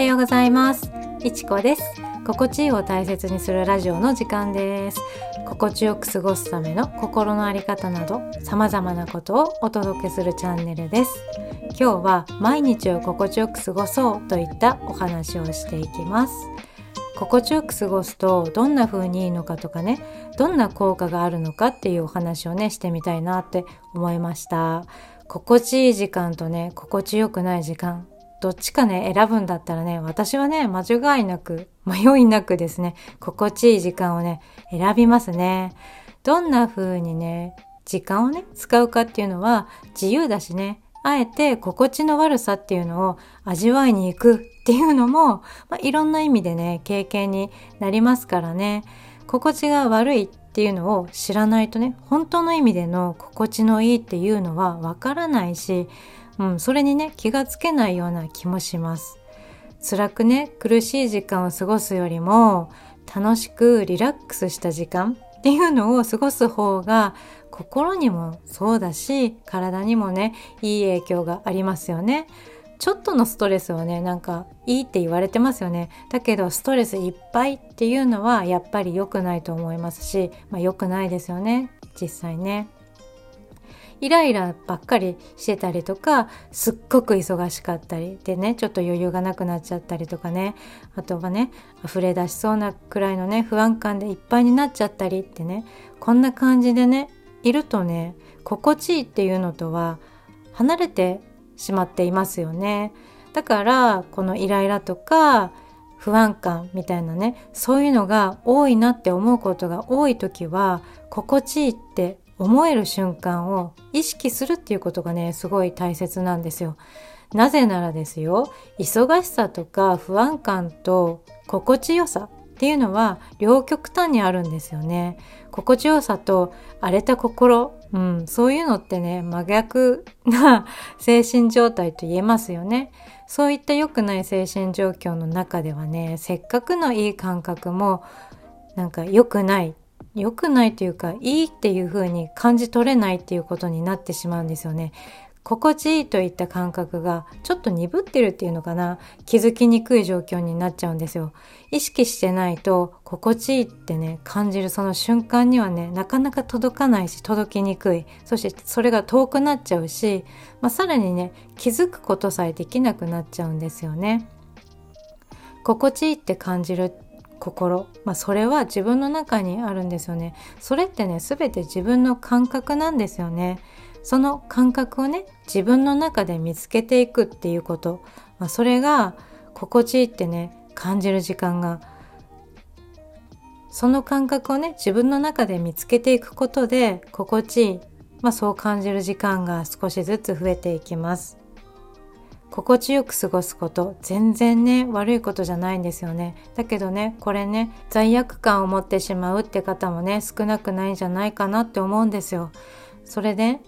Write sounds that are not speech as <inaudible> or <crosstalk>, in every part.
はようございます。いちこです。心地いいを大切にするラジオの時間です。心地よく過ごすための心のあり方など様々なことをお届けするチャンネルです。今日は毎日を心地よく過ごそうといったお話をしていきます。心地よく過ごすとどんな風にいいのかとかねどんな効果があるのかっていうお話をねしてみたいなって思いました。心地いい時間とね心地よくない時間。どっちかね、選ぶんだったらね、私はね、間違いなく、迷いなくですね、心地いい時間をね、選びますね。どんな風にね、時間をね、使うかっていうのは自由だしね、あえて心地の悪さっていうのを味わいに行くっていうのも、まあ、いろんな意味でね、経験になりますからね、心地が悪いっていうのを知らないとね、本当の意味での心地のいいっていうのはわからないし、うん、それにね気がつけないような気もします。辛くね苦しい時間を過ごすよりも楽しくリラックスした時間っていうのを過ごす方が心にもそうだし体にもねいい影響がありますよね。ちょっとのストレスはねなんかいいって言われてますよね。だけどストレスいっぱいっていうのはやっぱり良くないと思いますし、まあ、良くないですよね。実際ね。イライラばっかりしてたりとかすっごく忙しかったりでねちょっと余裕がなくなっちゃったりとかね。あとはね溢れ出しそうなくらいのね不安感でいっぱいになっちゃったりってね。こんな感じでねいるとね心地いいっていうのとは離れてしまっていますよね。だからこのイライラとか不安感みたいなねそういうのが多いなって思うことが多い時は心地いいって思える瞬間を意識するっていうことがねすごい大切なんですよ。なぜならですよ忙しさとか不安感と心地よさっていうのは両極端にあるんですよね。心地よさと荒れた心、うん、そういうのってね真逆な精神状態と言えますよね。そういった良くない精神状況の中ではねせっかくのいい感覚もなんか良くない良くないというかいいっていう風に感じ取れないっていうことになってしまうんですよね。心地いいといった感覚がちょっと鈍ってるっていうのかな気づきにくい状況になっちゃうんですよ。意識してないと心地いいってね感じるその瞬間にはねなかなか届かないし届きにくいそしてそれが遠くなっちゃうし、まあ、さらにね気づくことさえできなくなっちゃうんですよね。心地いいって感じる心、まあ、それは自分の中にあるんですよね。それってね全て自分の感覚なんですよね。その感覚をね自分の中で見つけていくっていうこと、まあ、それが心地いいってね感じる時間が。その感覚をね自分の中で見つけていくことで心地いい、まあ、そう感じる時間が少しずつ増えていきます。心地よく過ごすこと。全然ね悪いことじゃないんですよね。だけどねこれね罪悪感を持ってしまうって方もね少なくないんじゃないかなって思うんですよ。それで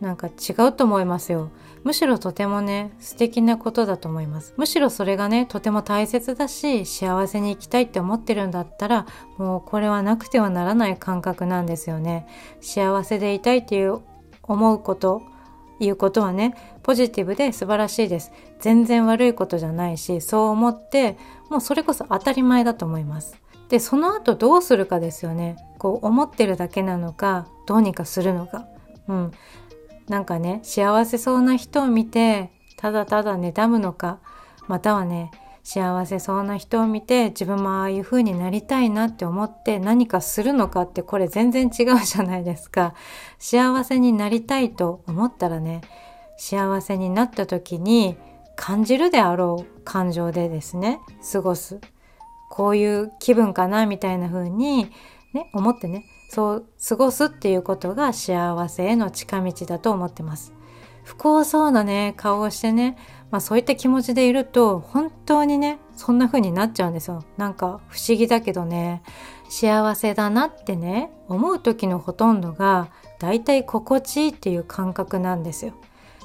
なんか違うと思いますよ。むしろとてもね素敵なことだと思います。むしろそれがねとても大切だし幸せに生きたいって思ってるんだったらもうこれはなくてはならない感覚なんですよね。幸せでいたいっていう思うこということはねポジティブで素晴らしいです。全然悪いことじゃないしそう思ってもうそれこそ当たり前だと思います。でその後どうするかですよね。こう思ってるだけなのかどうにかするのか。うん。なんかね幸せそうな人を見てただただ妬むのかまたはね幸せそうな人を見て自分もああいう風になりたいなって思って何かするのかってこれ全然違うじゃないですか。幸せになりたいと思ったらね幸せになった時に感じるであろう感情でですね過ごす。こういう気分かなみたいな風にね思ってねそう過ごすっていうことが幸せへの近道だと思ってます。不幸そうなね顔をしてねまあそういった気持ちでいると本当にねそんな風になっちゃうんですよ。なんか不思議だけどね幸せだなってね思う時のほとんどがだいたい心地いいっていう感覚なんですよ。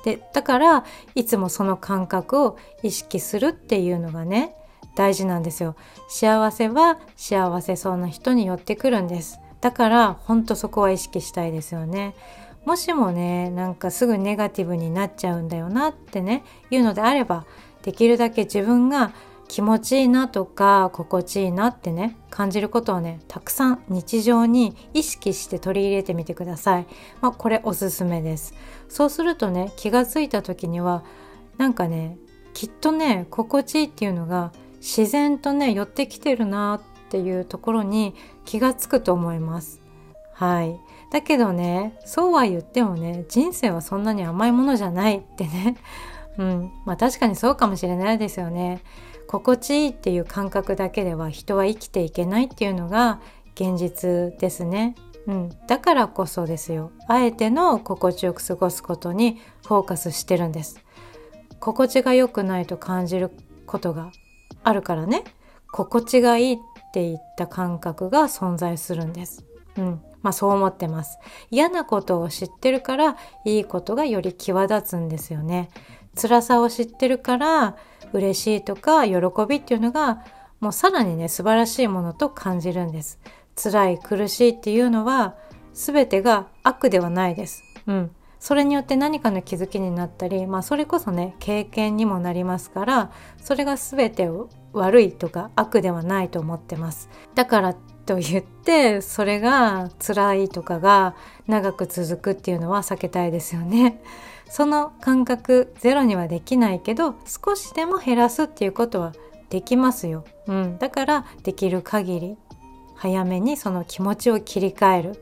でだからいつもその感覚を意識するっていうのがね大事なんですよ。幸せは幸せそうな人に寄ってくるんです。だからほんとそこは意識したいですよね。もしもねなんかすぐネガティブになっちゃうんだよなってねいうのであればできるだけ自分が気持ちいいなとか心地いいなってね感じることをねたくさん日常に意識して取り入れてみてください、まあ、これおすすめです。そうするとね気がついた時にはなんかねきっとね心地いいっていうのが自然とね寄ってきてるなっていうところに気がつくと思います。はい。だけどねそうは言ってもね人生はそんなに甘いものじゃないってね。<laughs> うん。まあ確かにそうかもしれないですよね。心地いいっていう感覚だけでは人は生きていけないっていうのが現実ですね。うん、だからこそですよ。あえての心地よく過ごすことにフォーカスしてるんです。心地が良くないと感じることがあるからね。心地がいいっていった感覚が存在するんです。うん。まあそう思ってます。嫌なことを知ってるからいいことがより際立つんですよね。辛さを知ってるから嬉しいとか喜びっていうのがもうさらにね素晴らしいものと感じるんです。辛い苦しいっていうのは全てが悪ではないです。うん。それによって何かの気づきになったり、まあ、それこそね経験にもなりますからそれが全て悪いとか悪ではないと思ってます。だからと言ってそれが辛いとかが長く続くっていうのは避けたいですよね。その感覚ゼロにはできないけど少しでも減らすっていうことはできますよ、うん、だからできる限り早めにその気持ちを切り替える。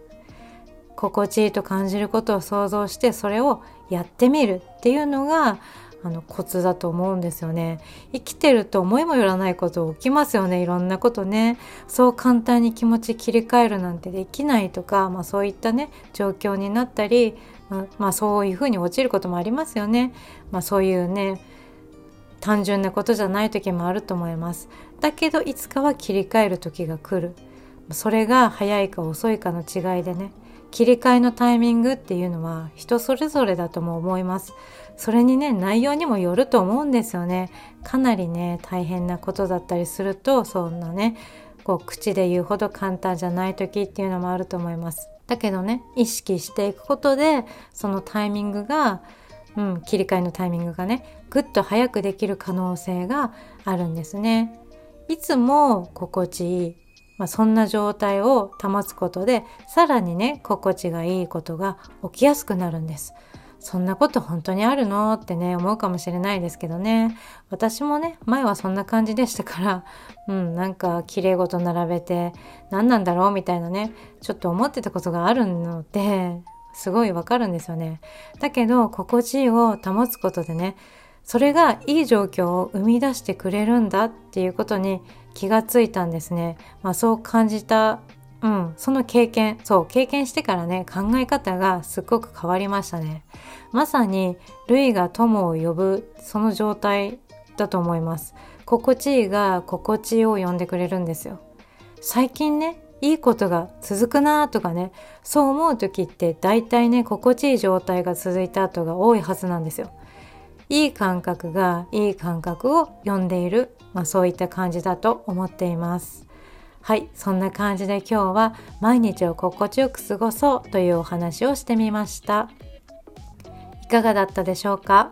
心地いいと感じることを想像してそれをやってみるっていうのがあのコツだと思うんですよね生きてると思いもよらないこと起きますよねいろんなことねそう簡単に気持ち切り替えるなんてできないとか、まあ、そういったね状況になったりまあそういうふうに落ちることもありますよね。まあそういうね単純なことじゃない時もあると思います。だけどいつかは切り替える時が来る。それが早いか遅いかの違いでね切り替えのタイミングっていうのは人それぞれだとも思います。それにね内容にもよると思うんですよね。かなりね大変なことだったりするとそんなねこう口で言うほど簡単じゃない時っていうのもあると思います。だけどね意識していくことでそのタイミングが、うん、切り替えのタイミングがねぐっと早くできる可能性があるんですね。いつも心地いい、まあ、そんな状態を保つことでさらにね心地がいいことが起きやすくなるんです。そんなこと本当にあるのってね、思うかもしれないですけどね。私もね、前はそんな感じでしたから、<laughs> うん、なんか綺麗事並べて、何なんだろうみたいなね、ちょっと思ってたことがあるので、すごいわかるんですよね。だけど、心地いいを保つことでね、それがいい状況を生み出してくれるんだっていうことに気がついたんですね。まあそう感じたうん、その経験、そう、経験してからね、考え方がすっごく変わりましたね。まさに、類が友を呼ぶ、その状態だと思います。心地いいが心地いいを呼んでくれるんですよ。最近ね、いいことが続くなとかね、そう思う時って大体ね、心地いい状態が続いた後が多いはずなんですよ。いい感覚がいい感覚を呼んでいる、まあそういった感じだと思っています。はいそんな感じで今日は毎日を心地よく過ごそうというお話をしてみました。いかがだったでしょうか？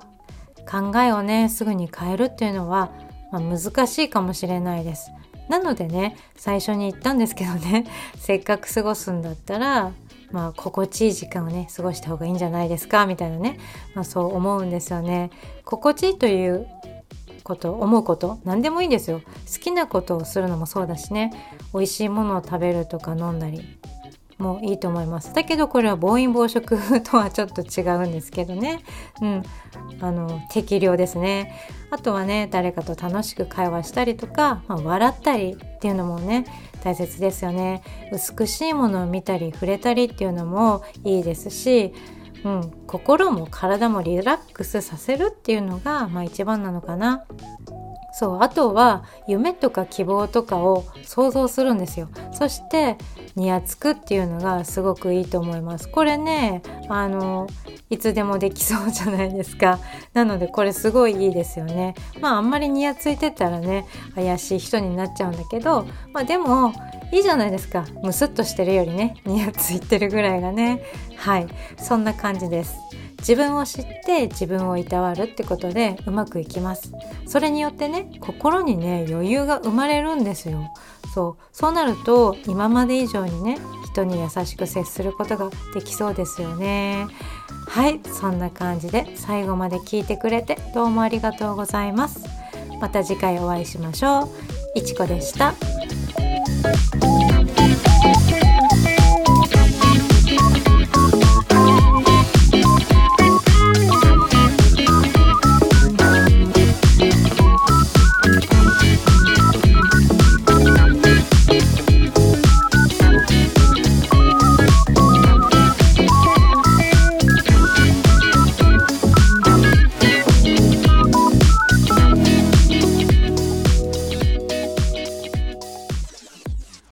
考えをねすぐに変えるっていうのは、まあ、難しいかもしれないです。なのでね最初に言ったんですけどね <laughs> せっかく過ごすんだったらまあ心地いい時間をね過ごした方がいいんじゃないですかみたいなね、まあ、そう思うんですよね。心地いいということ思うこと何でもいいんですよ。好きなことをするのもそうだしね。美味しいものを食べるとか飲んだり。もいいと思います。だけどこれは暴飲暴食 <laughs> とはちょっと違うんですけどね。うん。あの適量ですね。あとはね誰かと楽しく会話したりとか、まあ、笑ったりっていうのもね大切ですよね。美しいものを見たり触れたりっていうのもいいですしうん、心も体もリラックスさせるっていうのが、まあ、一番なのかな。そう。あとは夢とか希望とかを想像するんですよ。そしてにやつくっていうのがすごくいいと思います。これねあのいつでもできそうじゃないですか。<laughs> なのでこれすごいいいですよね。まああんまりにやついてたらね怪しい人になっちゃうんだけどまあでもいいじゃないですか。ムスッとしてるよりねにやついてるぐらいがね。はい。そんな感じです。自分を知って自分をいたわるってことでうまくいきます。それによってね心にね余裕が生まれるんですよ。そう。そうなると今まで以上にね人に優しく接することができそうですよね。はいそんな感じで最後まで聞いてくれてどうもありがとうございます。また次回お会いしましょう。いちこでした。